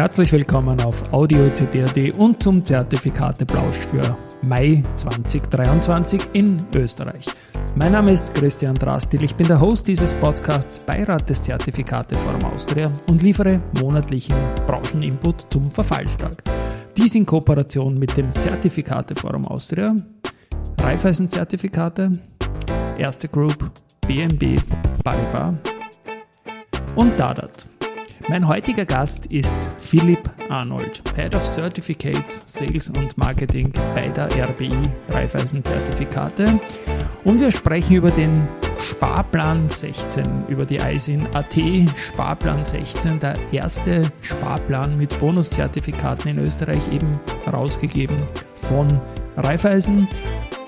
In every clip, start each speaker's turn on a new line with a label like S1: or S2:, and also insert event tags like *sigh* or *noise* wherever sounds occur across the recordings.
S1: Herzlich willkommen auf Audio CD.at und zum Zertifikateplausch für Mai 2023 in Österreich. Mein Name ist Christian Drastil, ich bin der Host dieses Podcasts, Beirat des Zertifikateforum Austria und liefere monatlichen Brancheninput zum Verfallstag. Dies in Kooperation mit dem Zertifikateforum Austria, Raiffeisen-Zertifikate, Erste Group, BNB, Paribas und Dadat. Mein heutiger Gast ist Philipp Arnold, Head of Certificates, Sales und Marketing bei der RBI Raiffeisen Zertifikate. Und wir sprechen über den Sparplan 16, über die ISIN AT Sparplan 16, der erste Sparplan mit Bonuszertifikaten in Österreich eben herausgegeben von Raiffeisen.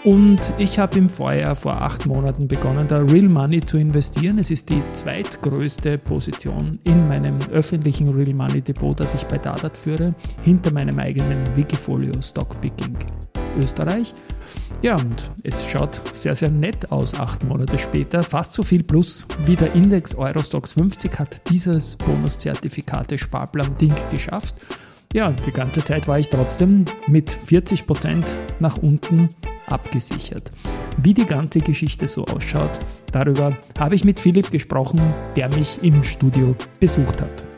S1: Und ich habe im Vorjahr vor acht Monaten begonnen, da Real Money zu investieren. Es ist die zweitgrößte Position in meinem öffentlichen Real Money Depot, das ich bei Dadat führe, hinter meinem eigenen Wikifolio Stockpicking Österreich. Ja, und es schaut sehr, sehr nett aus, acht Monate später. Fast so viel plus wie der Index Eurostox 50 hat dieses Bonuszertifikate Sparplan-Ding geschafft. Ja, die ganze Zeit war ich trotzdem mit 40% nach unten abgesichert. Wie die ganze Geschichte so ausschaut, darüber habe ich mit Philipp gesprochen, der mich im Studio besucht hat.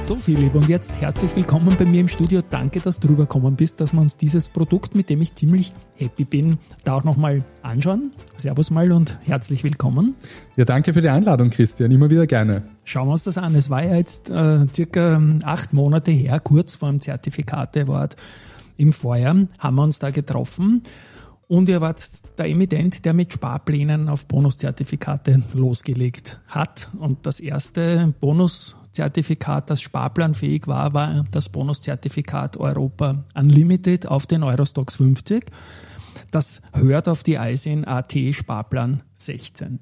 S1: So Philipp und jetzt herzlich willkommen bei mir im Studio. Danke, dass du rübergekommen bist, dass wir uns dieses Produkt, mit dem ich ziemlich happy bin, da auch nochmal anschauen. Servus mal und herzlich willkommen.
S2: Ja, danke für die Einladung, Christian. Immer wieder gerne.
S1: Schauen wir uns das an. Es war ja jetzt äh, circa ähm, acht Monate her, kurz vor dem Zertifikatewort im Vorjahr, haben wir uns da getroffen. Und ihr wart der Emittent, der mit Sparplänen auf Bonuszertifikate losgelegt hat. Und das erste Bonuszertifikat, das sparplanfähig war, war das Bonuszertifikat Europa Unlimited auf den Eurostox 50. Das hört auf die ISIN AT Sparplan 16.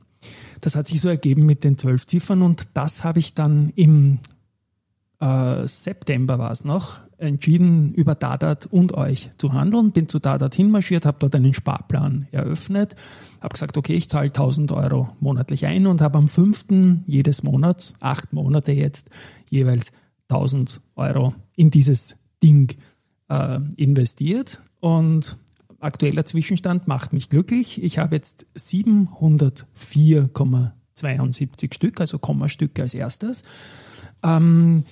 S1: Das hat sich so ergeben mit den zwölf Ziffern und das habe ich dann im äh, September war es noch, entschieden, über Dadat und euch zu handeln. Bin zu Dadat hinmarschiert, habe dort einen Sparplan eröffnet, habe gesagt, okay, ich zahle 1000 Euro monatlich ein und habe am 5. jedes Monats, acht Monate jetzt, jeweils 1000 Euro in dieses Ding äh, investiert. Und aktueller Zwischenstand macht mich glücklich. Ich habe jetzt 704,72 Stück, also Kommastücke als erstes. Ähm,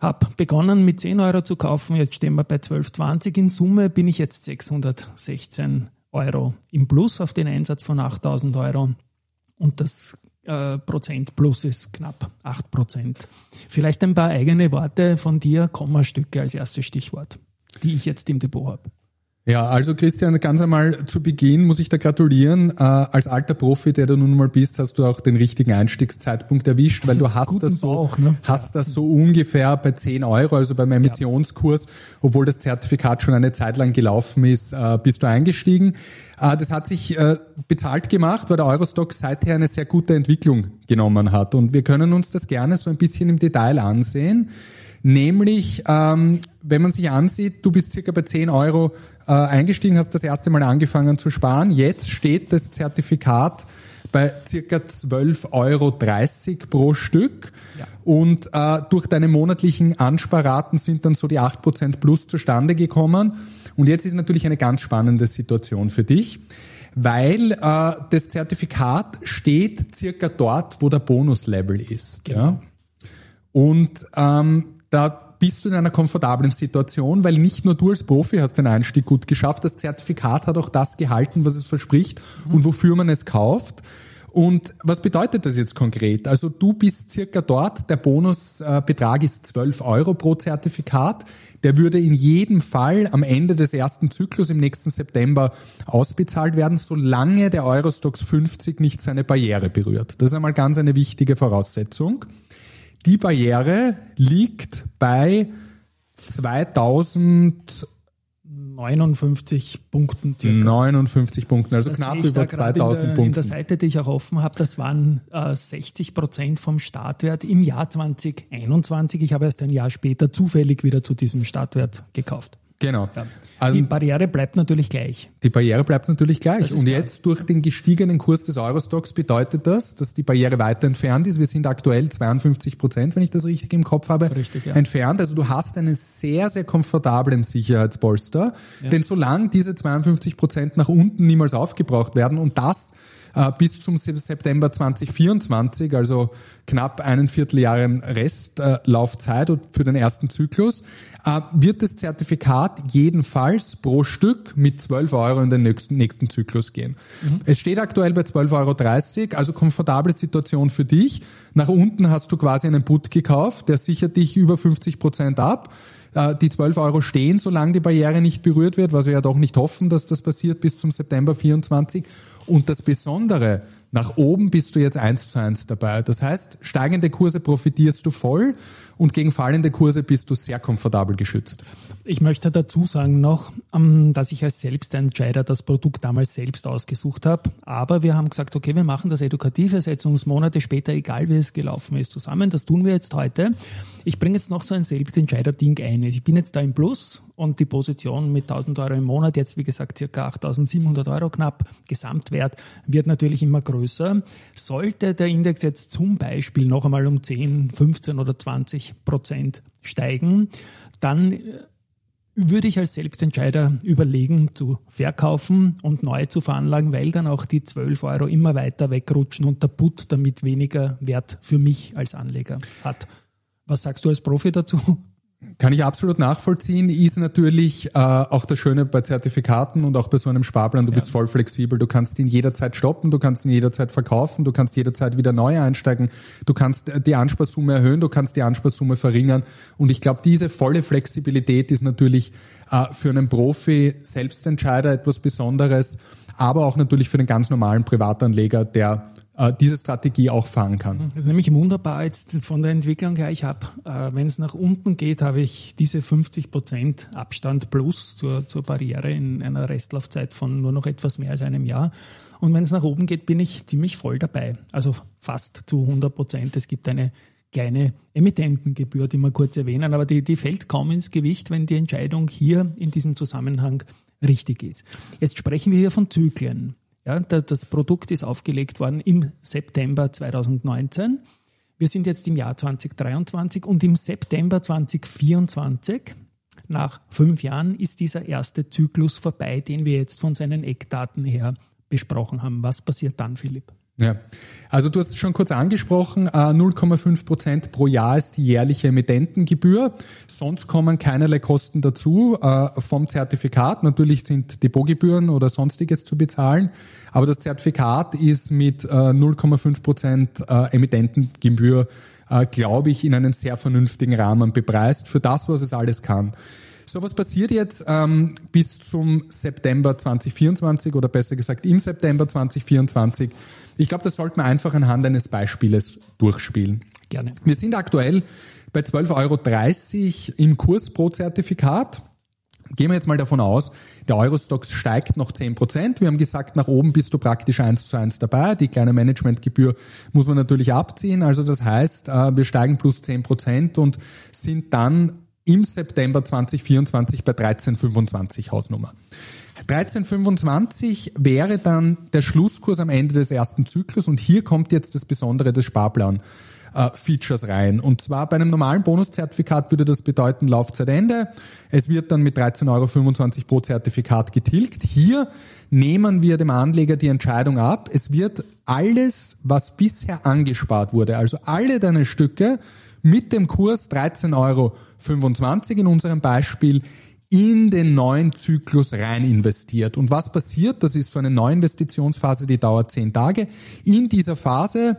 S1: habe begonnen mit 10 Euro zu kaufen, jetzt stehen wir bei 12,20. In Summe bin ich jetzt 616 Euro im Plus auf den Einsatz von 8000 Euro. Und das äh, Prozent plus ist knapp 8 Prozent. Vielleicht ein paar eigene Worte von dir, Kommastücke als erstes Stichwort, die ich jetzt im Depot habe.
S2: Ja, also Christian, ganz einmal zu Beginn muss ich da gratulieren. Äh, als alter Profi, der du nun mal bist, hast du auch den richtigen Einstiegszeitpunkt erwischt, weil du *laughs* hast das so, Bauch, ne? hast das so ungefähr bei 10 Euro, also beim Emissionskurs, obwohl das Zertifikat schon eine Zeit lang gelaufen ist, äh, bist du eingestiegen. Äh, das hat sich äh, bezahlt gemacht, weil der Eurostock seither eine sehr gute Entwicklung genommen hat. Und wir können uns das gerne so ein bisschen im Detail ansehen. Nämlich, ähm, wenn man sich ansieht, du bist circa bei 10 Euro äh, eingestiegen, hast das erste Mal angefangen zu sparen. Jetzt steht das Zertifikat bei circa 12,30 Euro pro Stück. Ja. Und äh, durch deine monatlichen Ansparraten sind dann so die 8% plus zustande gekommen. Und jetzt ist natürlich eine ganz spannende Situation für dich, weil äh, das Zertifikat steht circa dort, wo der Bonuslevel ist. Genau. Ja? Und ähm, da bist du in einer komfortablen Situation, weil nicht nur du als Profi hast den Einstieg gut geschafft, das Zertifikat hat auch das gehalten, was es verspricht mhm. und wofür man es kauft. Und was bedeutet das jetzt konkret? Also du bist circa dort, der Bonusbetrag ist 12 Euro pro Zertifikat. Der würde in jedem Fall am Ende des ersten Zyklus im nächsten September ausbezahlt werden, solange der Eurostox 50 nicht seine Barriere berührt. Das ist einmal ganz eine wichtige Voraussetzung. Die Barriere liegt bei 2059 Punkten. Circa. 59 Punkten, also das knapp über 2000 Punkte.
S1: In der Seite, die ich auch offen habe, das waren äh, 60 Prozent vom Startwert im Jahr 2021. Ich habe erst ein Jahr später zufällig wieder zu diesem Startwert gekauft. Genau. Ja. Also die Barriere bleibt natürlich gleich.
S2: Die Barriere bleibt natürlich gleich. Und klar. jetzt durch den gestiegenen Kurs des Eurostocks bedeutet das, dass die Barriere weiter entfernt ist. Wir sind aktuell 52 Prozent, wenn ich das richtig im Kopf habe, richtig, ja. entfernt. Also du hast einen sehr, sehr komfortablen Sicherheitspolster. Ja. Denn solange diese 52 Prozent nach unten niemals aufgebraucht werden und das äh, bis zum September 2024, also knapp einen Vierteljahren Restlaufzeit für den ersten Zyklus, wird das Zertifikat jedenfalls pro Stück mit 12 Euro in den nächsten, nächsten Zyklus gehen. Mhm. Es steht aktuell bei 12,30 Euro, also komfortable Situation für dich. Nach unten hast du quasi einen Put gekauft, der sichert dich über 50 Prozent ab äh, die 12 Euro stehen, solange die Barriere nicht berührt wird, was wir ja doch nicht hoffen, dass das passiert bis zum September 24. Und das Besondere, nach oben bist du jetzt eins zu eins dabei. Das heißt, steigende Kurse profitierst du voll und gegen fallende Kurse bist du sehr komfortabel geschützt.
S1: Ich möchte dazu sagen noch, ähm, dass ich als Selbstentscheider das Produkt damals selbst ausgesucht habe. Aber wir haben gesagt, okay, wir machen das Edukative, setzen uns Monate später, egal wie es gelaufen ist, zusammen. Das tun wir jetzt heute. Ich bringe jetzt noch so ein Selbstentscheider-Ding ein. Ich bin jetzt da im Plus und die Position mit 1000 Euro im Monat, jetzt wie gesagt circa 8700 Euro knapp, Gesamtwert, wird natürlich immer größer. Sollte der Index jetzt zum Beispiel noch einmal um 10, 15 oder 20 Prozent steigen, dann äh, würde ich als Selbstentscheider überlegen, zu verkaufen und neu zu veranlagen, weil dann auch die 12 Euro immer weiter wegrutschen und der Put damit weniger Wert für mich als Anleger hat. Was sagst du als Profi dazu?
S2: Kann ich absolut nachvollziehen, ist natürlich äh, auch das Schöne bei Zertifikaten und auch bei so einem Sparplan, du ja. bist voll flexibel, du kannst ihn jederzeit stoppen, du kannst ihn jederzeit verkaufen, du kannst jederzeit wieder neu einsteigen, du kannst die Ansparsumme erhöhen, du kannst die Ansparsumme verringern. Und ich glaube, diese volle Flexibilität ist natürlich äh, für einen Profi Selbstentscheider etwas Besonderes, aber auch natürlich für den ganz normalen Privatanleger, der äh, diese Strategie auch fahren kann.
S1: Das ist nämlich wunderbar jetzt von der Entwicklung her. Ich habe, äh, wenn es nach unten geht, habe ich diese 50 Prozent Abstand plus zur, zur Barriere in einer Restlaufzeit von nur noch etwas mehr als einem Jahr. Und wenn es nach oben geht, bin ich ziemlich voll dabei. Also fast zu 100 Prozent. Es gibt eine kleine Emittentengebühr, die wir kurz erwähnen, aber die, die fällt kaum ins Gewicht, wenn die Entscheidung hier in diesem Zusammenhang richtig ist. Jetzt sprechen wir hier von Zyklen. Ja, das Produkt ist aufgelegt worden im September 2019. Wir sind jetzt im Jahr 2023 und im September 2024, nach fünf Jahren, ist dieser erste Zyklus vorbei, den wir jetzt von seinen Eckdaten her besprochen haben. Was passiert dann, Philipp?
S2: Ja, also du hast es schon kurz angesprochen, 0,5 äh, Prozent pro Jahr ist die jährliche Emittentengebühr. Sonst kommen keinerlei Kosten dazu äh, vom Zertifikat. Natürlich sind Depotgebühren oder sonstiges zu bezahlen, aber das Zertifikat ist mit 0,5 äh, Prozent Emittentengebühr, glaube ich, in einem sehr vernünftigen Rahmen bepreist für das, was es alles kann. So, was passiert jetzt ähm, bis zum September 2024 oder besser gesagt im September 2024? Ich glaube, das sollten wir einfach anhand eines Beispieles durchspielen.
S1: Gerne.
S2: Wir sind aktuell bei 12,30 Euro im Kurs pro Zertifikat. Gehen wir jetzt mal davon aus, der Eurostox steigt noch 10 Prozent. Wir haben gesagt, nach oben bist du praktisch eins zu eins dabei. Die kleine Managementgebühr muss man natürlich abziehen. Also das heißt, äh, wir steigen plus 10 Prozent und sind dann im September 2024 bei 1325 Hausnummer. 1325 wäre dann der Schlusskurs am Ende des ersten Zyklus und hier kommt jetzt das Besondere des Sparplan. Äh, Features rein. Und zwar bei einem normalen Bonuszertifikat würde das bedeuten Laufzeitende. Es wird dann mit 13,25 Euro pro Zertifikat getilgt. Hier nehmen wir dem Anleger die Entscheidung ab. Es wird alles, was bisher angespart wurde, also alle deine Stücke mit dem Kurs 13,25 Euro in unserem Beispiel in den neuen Zyklus rein investiert. Und was passiert? Das ist so eine Neuinvestitionsphase, die dauert zehn Tage. In dieser Phase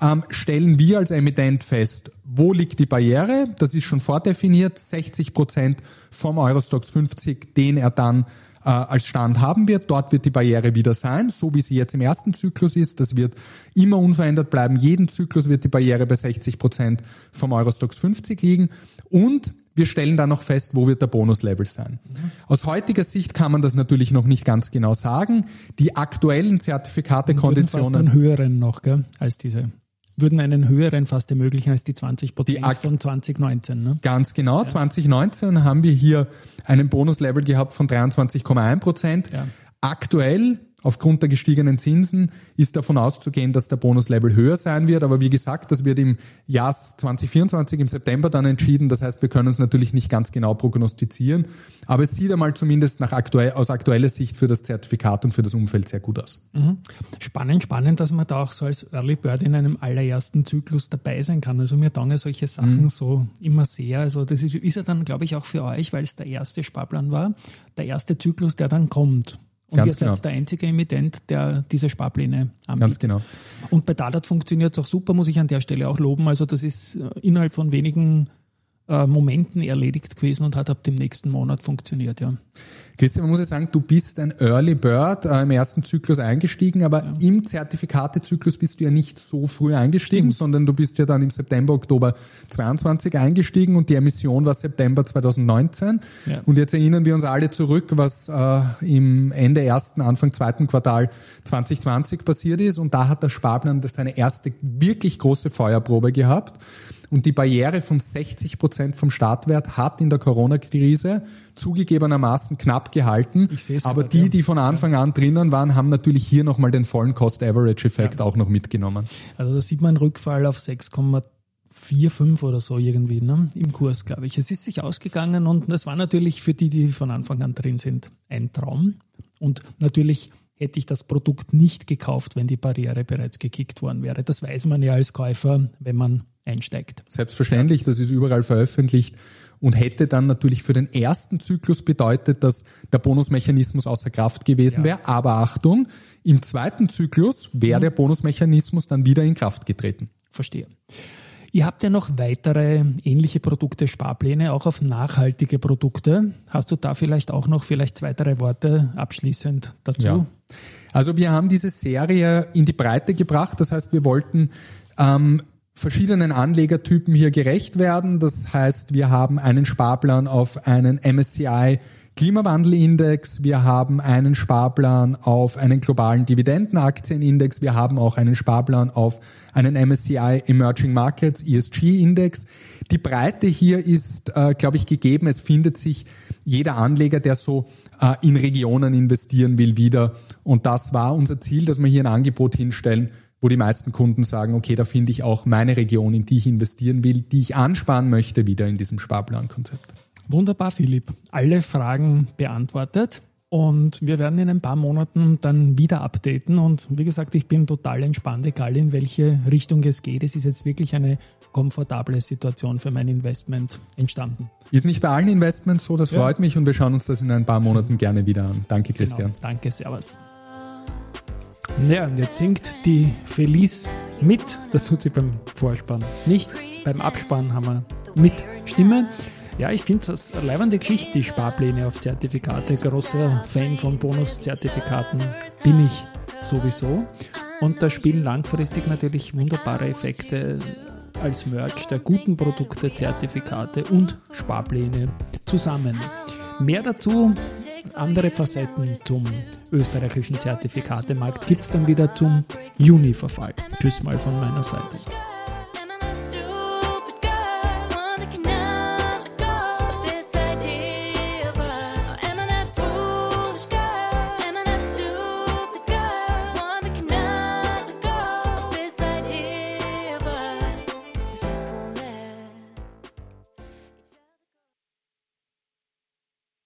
S2: ähm, stellen wir als Emittent fest, wo liegt die Barriere? Das ist schon vordefiniert. 60 Prozent vom Eurostox 50, den er dann äh, als Stand haben wird. Dort wird die Barriere wieder sein, so wie sie jetzt im ersten Zyklus ist. Das wird immer unverändert bleiben. Jeden Zyklus wird die Barriere bei 60 Prozent vom Eurostox 50 liegen. Und wir stellen dann noch fest, wo wird der Bonuslevel sein. Aus heutiger Sicht kann man das natürlich noch nicht ganz genau sagen. Die aktuellen Zertifikate, Konditionen.
S1: Fast einen höheren noch, gell, als diese. Würden einen höheren fast ermöglichen als die 20 Prozent von 2019. Ne?
S2: Ganz genau. Ja. 2019 haben wir hier einen Bonuslevel gehabt von 23,1 Prozent. Ja. Aktuell Aufgrund der gestiegenen Zinsen ist davon auszugehen, dass der Bonuslevel höher sein wird. Aber wie gesagt, das wird im Jahr 2024 im September dann entschieden. Das heißt, wir können es natürlich nicht ganz genau prognostizieren. Aber es sieht einmal zumindest nach aktuell, aus aktueller Sicht für das Zertifikat und für das Umfeld sehr gut aus.
S1: Mhm. Spannend, spannend, dass man da auch so als Early Bird in einem allerersten Zyklus dabei sein kann. Also mir taugen solche Sachen mhm. so immer sehr. Also das ist, ist ja dann, glaube ich, auch für euch, weil es der erste Sparplan war, der erste Zyklus, der dann kommt. Und Ganz ihr genau. seid der einzige Emittent, der diese Sparpläne
S2: anbietet. Ganz genau.
S1: Und bei Dadat funktioniert es auch super, muss ich an der Stelle auch loben. Also das ist äh, innerhalb von wenigen äh, Momenten erledigt gewesen und hat ab dem nächsten Monat funktioniert, ja.
S2: Christian, man muss ja sagen, du bist ein Early Bird äh, im ersten Zyklus eingestiegen, aber ja. im Zertifikatezyklus bist du ja nicht so früh eingestiegen, Stimmt. sondern du bist ja dann im September, Oktober 22 eingestiegen und die Emission war September 2019. Ja. Und jetzt erinnern wir uns alle zurück, was äh, im Ende ersten, Anfang zweiten Quartal 2020 passiert ist. Und da hat der Sparplan das seine erste wirklich große Feuerprobe gehabt. Und die Barriere von 60 Prozent vom Startwert hat in der Corona-Krise zugegebenermaßen knapp gehalten. Aber die, die von Anfang an drinnen waren, haben natürlich hier nochmal den vollen Cost-Average-Effekt ja. auch noch mitgenommen.
S1: Also da sieht man einen Rückfall auf 6,45 oder so irgendwie ne? im Kurs, glaube ich. Es ist sich ausgegangen und das war natürlich für die, die von Anfang an drin sind, ein Traum. Und natürlich hätte ich das Produkt nicht gekauft, wenn die Barriere bereits gekickt worden wäre. Das weiß man ja als Käufer, wenn man einsteigt.
S2: Selbstverständlich, das ist überall veröffentlicht und hätte dann natürlich für den ersten Zyklus bedeutet, dass der Bonusmechanismus außer Kraft gewesen ja. wäre. Aber Achtung, im zweiten Zyklus wäre mhm. der Bonusmechanismus dann wieder in Kraft getreten.
S1: Verstehe. Ihr habt ja noch weitere ähnliche Produkte, Sparpläne, auch auf nachhaltige Produkte. Hast du da vielleicht auch noch vielleicht zwei, drei Worte abschließend dazu? Ja.
S2: Also wir haben diese Serie in die Breite gebracht. Das heißt, wir wollten ähm, verschiedenen Anlegertypen hier gerecht werden. Das heißt, wir haben einen Sparplan auf einen MSCI Klimawandelindex, wir haben einen Sparplan auf einen globalen Dividendenaktienindex, wir haben auch einen Sparplan auf einen MSCI Emerging Markets ESG Index. Die Breite hier ist, äh, glaube ich, gegeben. Es findet sich jeder Anleger, der so äh, in Regionen investieren will, wieder. Und das war unser Ziel, dass wir hier ein Angebot hinstellen, wo die meisten Kunden sagen, okay, da finde ich auch meine Region, in die ich investieren will, die ich ansparen möchte, wieder in diesem Sparplankonzept.
S1: Wunderbar, Philipp. Alle Fragen beantwortet. Und wir werden in ein paar Monaten dann wieder updaten. Und wie gesagt, ich bin total entspannt, egal in welche Richtung es geht. Es ist jetzt wirklich eine komfortable Situation für mein Investment entstanden.
S2: Ist nicht bei allen Investments so, das ja. freut mich und wir schauen uns das in ein paar Monaten gerne wieder an. Danke, Christian.
S1: Genau. Danke, Servus. Ja, und jetzt singt die Felice mit. Das tut sie beim Vorspann nicht. Beim Abspann haben wir mit Stimme. Ja, ich finde das eine leibende Geschichte, die Sparpläne auf Zertifikate. Großer Fan von Bonuszertifikaten bin ich sowieso. Und da spielen langfristig natürlich wunderbare Effekte als Merch der guten Produkte, Zertifikate und Sparpläne zusammen. Mehr dazu, andere Facetten zum österreichischen Zertifikatemarkt gibt es dann wieder zum Juni-Verfall. Tschüss mal von meiner Seite.